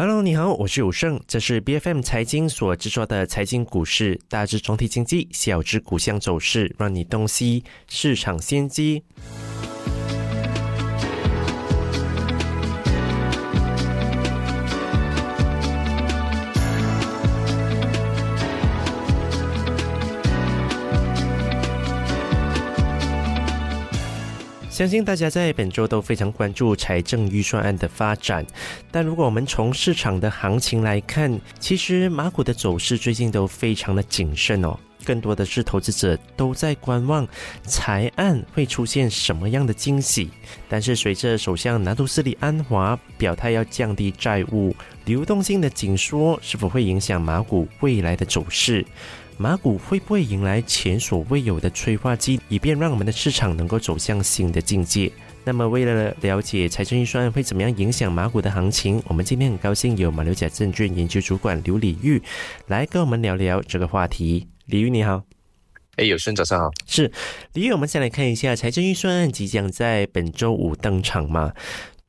Hello，你好，我是武胜，这是 B F M 财经所制作的财经股市，大致总体经济，小至股项走势，让你洞悉市场先机。相信大家在本周都非常关注财政预算案的发展，但如果我们从市场的行情来看，其实马股的走势最近都非常的谨慎哦，更多的是投资者都在观望财案会出现什么样的惊喜。但是随着首相拿督斯里安华表态要降低债务，流动性的紧缩是否会影响马股未来的走势？马股会不会迎来前所未有的催化剂，以便让我们的市场能够走向新的境界？那么，为了了解财政预算会怎么样影响马股的行情，我们今天很高兴有马六甲证券研究主管刘礼玉来跟我们聊聊这个话题。李玉你好，哎，有顺早上好，是李玉，我们先来看一下财政预算案即将在本周五登场嘛？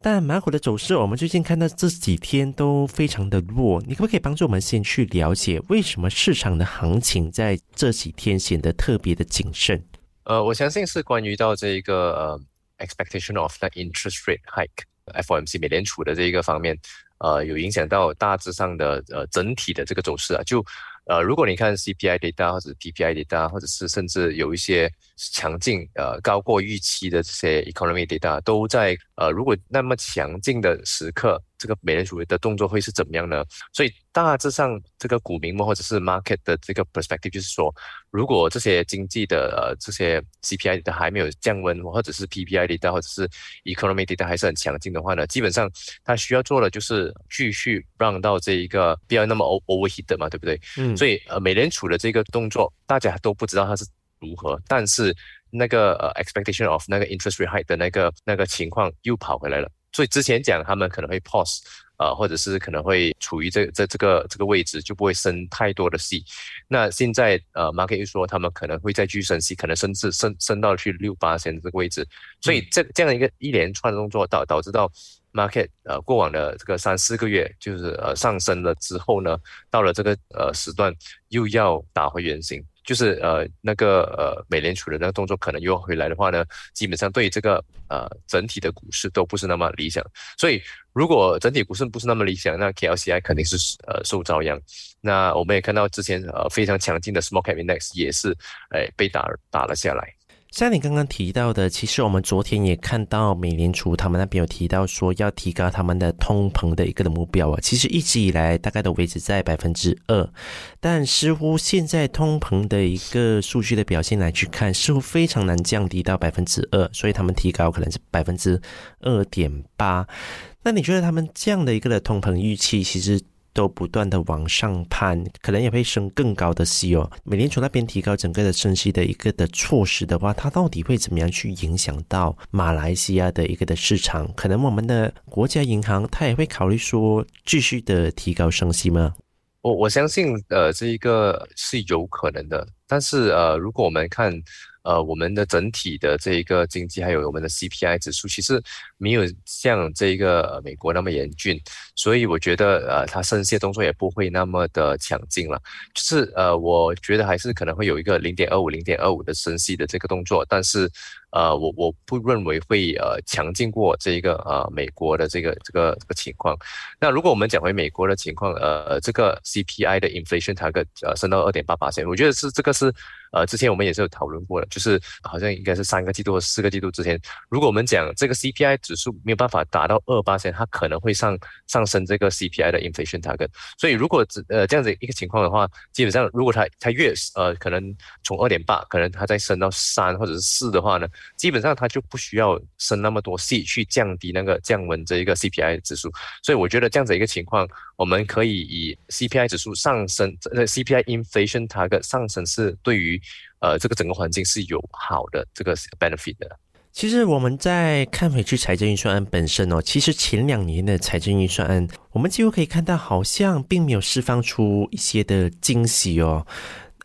但马股的走势，我们最近看到这几天都非常的弱。你可不可以帮助我们先去了解为什么市场的行情在这几天显得特别的谨慎？呃，我相信是关于到这一个呃 expectation of the interest rate hike，FOMC 美联储的这一个方面，呃，有影响到大致上的呃整体的这个走势啊。就呃，如果你看 CPI data 或者 PPI data，或者是甚至有一些。强劲，呃，高过预期的这些 economy data 都在，呃，如果那么强劲的时刻，这个美联储的动作会是怎么样呢？所以大致上，这个股民们或者是 market 的这个 perspective 就是说，如果这些经济的呃这些 CPI 的还没有降温，或者是 PPI data 或者是 economy data 还是很强劲的话呢，基本上它需要做的就是继续让到这一个不要那么 overheat 嘛，对不对？嗯。所以呃，美联储的这个动作，大家都不知道它是。如何？但是那个呃，expectation of 那个 interest rate 的那个那个情况又跑回来了。所以之前讲他们可能会 pause，呃，或者是可能会处于这这这个这个位置，就不会升太多的息。那现在呃，market 又说他们可能会再继续升息，可能甚至升升到去六八线这个位置。所以这这样一个一连串的动作导导致到 market 呃过往的这个三四个月就是呃上升了之后呢，到了这个呃时段又要打回原形。就是呃那个呃美联储的那个动作可能又要回来的话呢，基本上对这个呃整体的股市都不是那么理想。所以如果整体股市不是那么理想，那 KLCI 肯定是呃受遭殃。那我们也看到之前呃非常强劲的 Small Cap Index 也是哎被打打了下来。像你刚刚提到的，其实我们昨天也看到美联储他们那边有提到说要提高他们的通膨的一个的目标啊。其实一直以来大概都维持在百分之二，但似乎现在通膨的一个数据的表现来去看，似乎非常难降低到百分之二，所以他们提高可能是百分之二点八。那你觉得他们这样的一个的通膨预期，其实？都不断的往上攀，可能也会升更高的息哦。美联储那边提高整个的升息的一个的措施的话，它到底会怎么样去影响到马来西亚的一个的市场？可能我们的国家银行它也会考虑说继续的提高升息吗？我我相信呃这一个是有可能的，但是呃如果我们看。呃，我们的整体的这一个经济，还有我们的 CPI 指数，其实没有像这一个美国那么严峻，所以我觉得呃，它升息的动作也不会那么的强劲了。就是呃，我觉得还是可能会有一个零点二五、零点二五的升息的这个动作，但是呃，我我不认为会呃强劲过这一个呃美国的这个这个这个情况。那如果我们讲回美国的情况，呃，这个 CPI 的 inflation target 呃升到二点八八线，我觉得是这个是。呃，之前我们也是有讨论过的，就是好像应该是三个季度或四个季度之前，如果我们讲这个 CPI 指数没有办法达到二八线，它可能会上上升这个 CPI 的 inflation target。所以如果只呃这样子一个情况的话，基本上如果它它越呃可能从二点八，可能它再升到三或者是四的话呢，基本上它就不需要升那么多 C 去降低那个降温这一个 CPI 指数。所以我觉得这样子一个情况，我们可以以 CPI 指数上升，呃 CPI inflation target 上升是对于呃，这个整个环境是有好的这个 benefit 的。其实我们在看回去财政预算案本身哦，其实前两年的财政预算案，我们几乎可以看到好像并没有释放出一些的惊喜哦。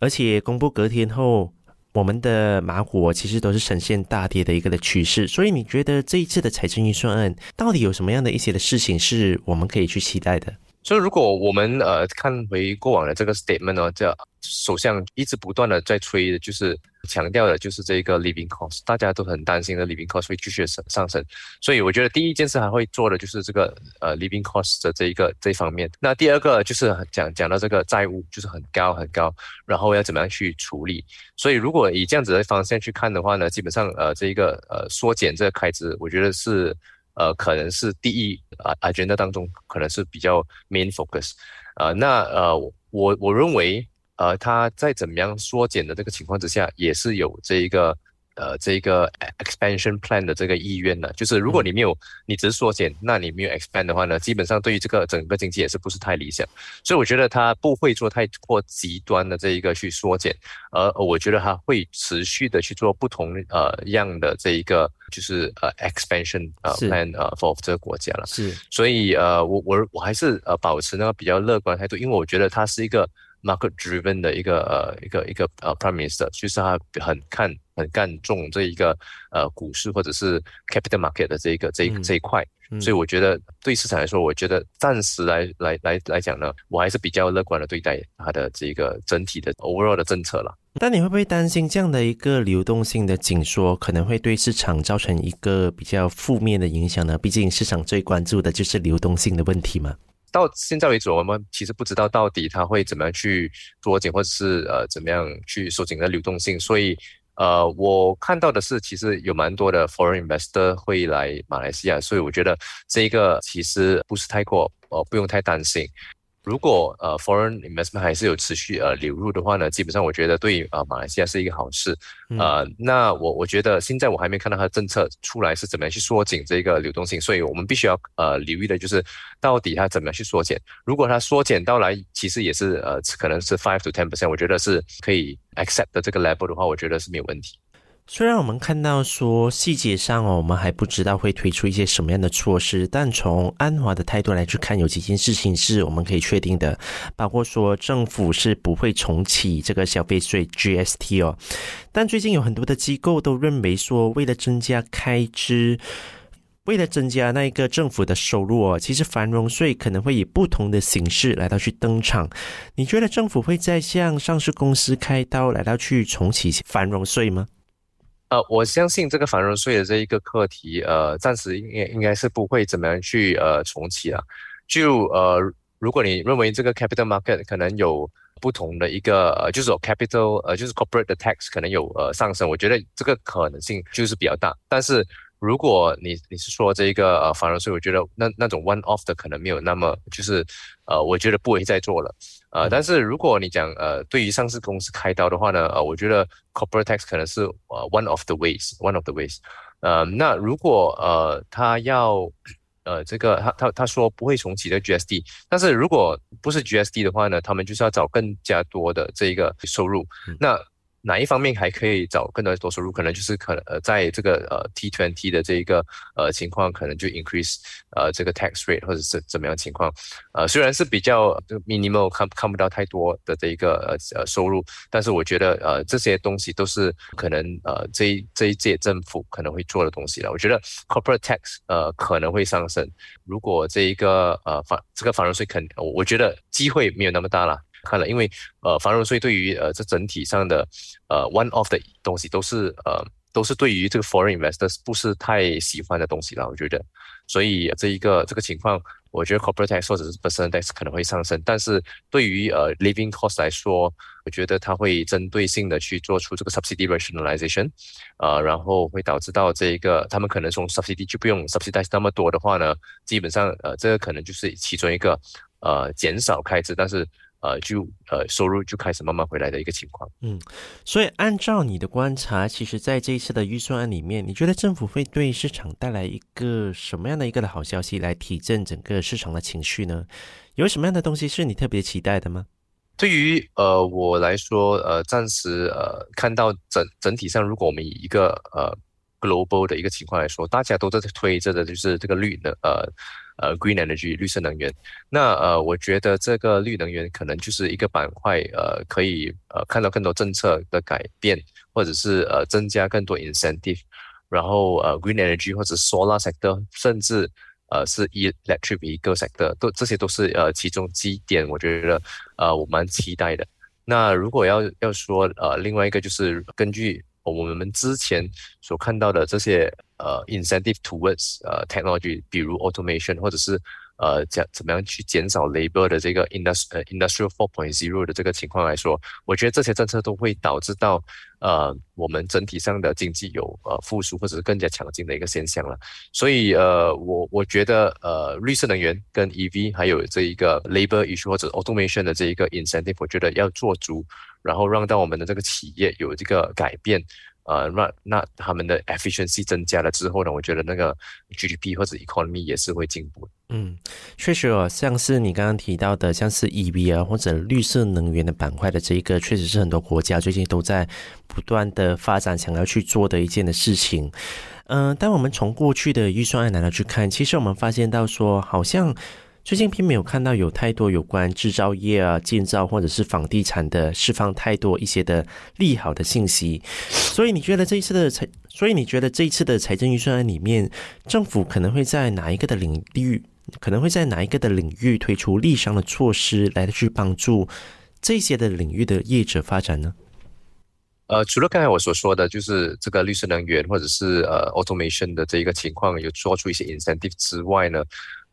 而且公布隔天后，我们的马股其实都是呈现大跌的一个的趋势。所以你觉得这一次的财政预算案到底有什么样的一些的事情是我们可以去期待的？所以，如果我们呃看回过往的这个 statement 呢，这首相一直不断的在吹的，就是强调的，就是这个 living cost，大家都很担心的 living cost 会继续上上升。所以，我觉得第一件事还会做的就是这个呃 living cost 的这一个这一方面。那第二个就是讲讲到这个债务就是很高很高，然后要怎么样去处理。所以，如果以这样子的方向去看的话呢，基本上呃这一个呃缩减这个开支，我觉得是。呃，可能是第一啊，agenda 当中可能是比较 main focus，呃，那呃，我我认为，呃，它在怎么样缩减的这个情况之下，也是有这一个。呃，这个 expansion plan 的这个意愿呢，就是如果你没有，你只是缩减，那你没有 expand 的话呢，基本上对于这个整个经济也是不是太理想。所以我觉得它不会做太过极端的这一个去缩减，而我觉得它会持续的去做不同呃样的这一个就是呃 expansion 呃 plan 呃 for 这个国家了。是，所以呃我我我还是呃保持那个比较乐观态度，因为我觉得它是一个。Market-driven 的一个呃一个一个呃 prime minister，就是他很看很看重这一个呃股市或者是 capital market 的这一个这一这一块，所以我觉得对市场来说，我觉得暂时来来来来讲呢，我还是比较乐观的对待它的这个整体的 overall 的政策了。但你会不会担心这样的一个流动性的紧缩可能会对市场造成一个比较负面的影响呢？毕竟市场最关注的就是流动性的问题嘛。到现在为止，我们其实不知道到底它会怎么样去缩紧，或者是呃怎么样去收紧的流动性。所以，呃，我看到的是，其实有蛮多的 foreign investor 会来马来西亚，所以我觉得这一个其实不是太过，呃，不用太担心。如果呃 foreign investment 还是有持续呃流入的话呢，基本上我觉得对呃马来西亚是一个好事。呃，那我我觉得现在我还没看到它的政策出来是怎么样去缩紧这个流动性，所以我们必须要呃留意的就是到底它怎么样去缩减。如果它缩减到来其实也是呃可能是 five to ten percent，我觉得是可以 accept 的这个 level 的话，我觉得是没有问题。虽然我们看到说细节上哦，我们还不知道会推出一些什么样的措施，但从安华的态度来去看，有几件事情是我们可以确定的，包括说政府是不会重启这个消费税 GST 哦。但最近有很多的机构都认为说，为了增加开支，为了增加那一个政府的收入哦，其实繁荣税可能会以不同的形式来到去登场。你觉得政府会再向上市公司开刀，来到去重启繁荣税吗？呃，我相信这个繁荣税的这一个课题，呃，暂时应该应该是不会怎么样去呃重启了。就呃，如果你认为这个 capital market 可能有不同的一个呃，就是说 capital 呃，就是 corporate 的 tax 可能有呃上升，我觉得这个可能性就是比较大。但是如果你你是说这个呃反而税，我觉得那那种 one off 的可能没有那么就是呃，我觉得不会再做了。呃，但是如果你讲呃，对于上市公司开刀的话呢，呃，我觉得 corporate tax 可能是呃 one of the ways，one of the ways。呃，那如果呃他要呃这个他他他说不会重启的 GSD，但是如果不是 GSD 的话呢，他们就是要找更加多的这一个收入。那哪一方面还可以找更多多收入？可能就是可能呃，在这个呃 T twenty 的这一个呃情况，可能就 increase 呃这个 tax rate 或者是怎么样情况？呃，虽然是比较 minimal 看看不到太多的这一个呃呃收入，但是我觉得呃这些东西都是可能呃这一这一届政府可能会做的东西了。我觉得 corporate tax 呃可能会上升，如果这一个呃反这个反荣税肯，我觉得机会没有那么大了。看了，因为呃，繁荣税对于呃这整体上的呃 one off 的东西都是呃都是对于这个 foreign investors 不是太喜欢的东西了，我觉得，所以这一个这个情况，我觉得 corporate tax 或者是 personal tax 可能会上升，但是对于呃 living cost 来说，我觉得它会针对性的去做出这个 subsidy rationalization，呃，然后会导致到这一个他们可能从 subsidy 就不用 subsidize 那么多的话呢，基本上呃这个可能就是其中一个呃减少开支，但是。呃，就呃，收入就开始慢慢回来的一个情况。嗯，所以按照你的观察，其实在这一次的预算案里面，你觉得政府会对市场带来一个什么样的一个的好消息，来提振整个市场的情绪呢？有什么样的东西是你特别期待的吗？对于呃我来说，呃，暂时呃看到整整体上，如果我们以一个呃 global 的一个情况来说，大家都在推着的就是这个绿的呃。呃，green energy 绿色能源，那呃，我觉得这个绿能源可能就是一个板块，呃，可以呃看到更多政策的改变，或者是呃增加更多 incentive，然后呃 green energy 或者 solar sector，甚至呃是 electric vehicle sector，都这些都是呃其中几点，我觉得呃我蛮期待的。那如果要要说呃另外一个就是根据我们之前所看到的这些呃 incentive towards 呃 technology，比如 automation 或者是。呃，怎怎么样去减少 labor 的这个 industry 呃 industrial four point zero 的这个情况来说，我觉得这些政策都会导致到呃我们整体上的经济有呃复苏或者是更加强劲的一个现象了。所以呃我我觉得呃绿色能源跟 EV 还有这一个 labor issue 或者 automation 的这一个 incentive，我觉得要做足，然后让到我们的这个企业有这个改变。呃，那那他们的 efficiency 增加了之后呢，我觉得那个 GDP 或者 economy 也是会进步。嗯，确实哦，像是你刚刚提到的，像是 EV 啊或者绿色能源的板块的这一个，确实是很多国家最近都在不断的发展，想要去做的一件的事情。嗯，但我们从过去的预算案来去看，其实我们发现到说，好像。最近并没有看到有太多有关制造业啊、建造或者是房地产的释放太多一些的利好的信息，所以你觉得这一次的财，所以你觉得这一次的财政预算案里面，政府可能会在哪一个的领域，可能会在哪一个的领域推出利商的措施来去帮助这些的领域的业者发展呢？呃，除了刚才我所说的就是这个绿色能源或者是呃 automation 的这一个情况有做出一些 incentive 之外呢？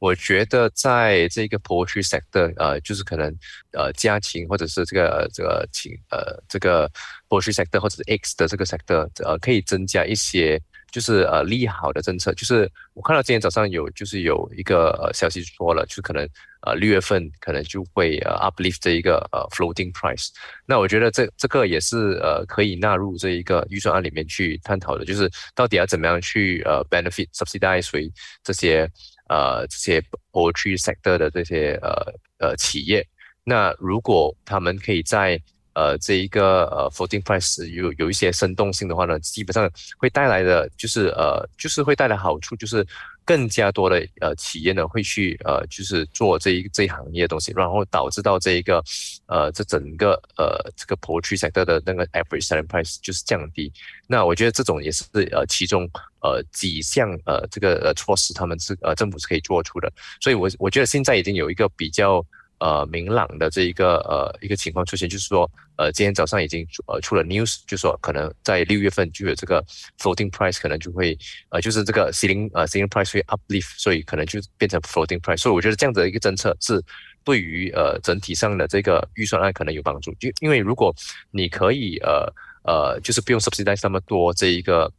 我觉得在这个 poultry sector，呃，就是可能呃家禽或者是这个这个禽呃这个 poultry sector 或者是 eggs 的这个 sector，呃，可以增加一些就是呃利好的政策。就是我看到今天早上有就是有一个呃消息说了，就是可能呃六月份可能就会呃 uplift 这一个呃 floating price。那我觉得这这个也是呃可以纳入这一个预算案里面去探讨的，就是到底要怎么样去呃 benefit subsidize 这些。呃，这些 poetry sector 的这些呃呃企业，那如果他们可以在呃这一个呃 floating price 有有一些生动性的话呢，基本上会带来的就是呃就是会带来好处，就是。更加多的呃企业呢会去呃就是做这一这一行业的东西，然后导致到这一个呃这整个呃这个 poultry sector 的那个 average selling price 就是降低。那我觉得这种也是呃其中呃几项呃这个呃措施，他们是呃政府是可以做出的。所以我我觉得现在已经有一个比较。呃，明朗的这一个呃一个情况出现，就是说，呃，今天早上已经呃出了 news，就说可能在六月份就有这个 floating price，可能就会呃就是这个 ceiling 呃 ceiling price 会 uplift，所以可能就变成 floating price。所以我觉得这样子的一个政策是对于呃整体上的这个预算案可能有帮助。就因为如果你可以呃呃就是不用 subsidize 那么多这一个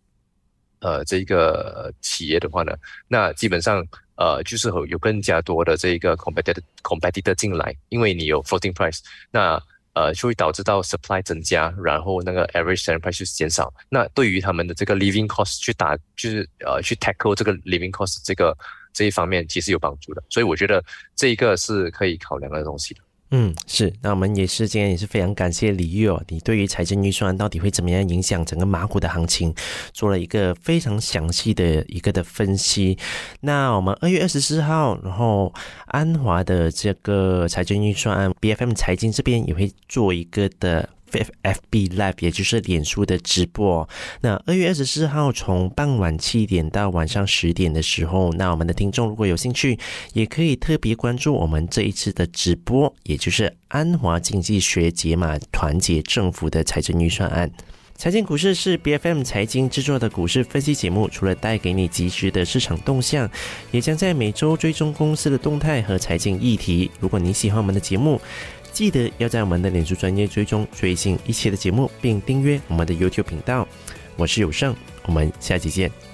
呃这一个企业的话呢，那基本上。呃，就是有更加多的这一个 competitor competitor 进来，因为你有 floating price，那呃就会导致到 supply 增加，然后那个 average selling price 就减少。那对于他们的这个 living cost 去打，就是呃去 tackle 这个 living cost 这个这一方面，其实有帮助的。所以我觉得这一个是可以考量的东西。嗯，是，那我们也是今天也是非常感谢李玉哦，你对于财政预算到底会怎么样影响整个马股的行情，做了一个非常详细的一个的分析。那我们二月二十四号，然后安华的这个财政预算案，B F M 财经这边也会做一个的。F B Live，也就是脸书的直播。那二月二十四号从傍晚七点到晚上十点的时候，那我们的听众如果有兴趣，也可以特别关注我们这一次的直播，也就是安华经济学解码团结政府的财政预算案。财经股市是 B F M 财经制作的股市分析节目，除了带给你及时的市场动向，也将在每周追踪公司的动态和财经议题。如果你喜欢我们的节目，记得要在我们的脸书专业追踪最新一期的节目，并订阅我们的 YouTube 频道。我是有胜，我们下期见。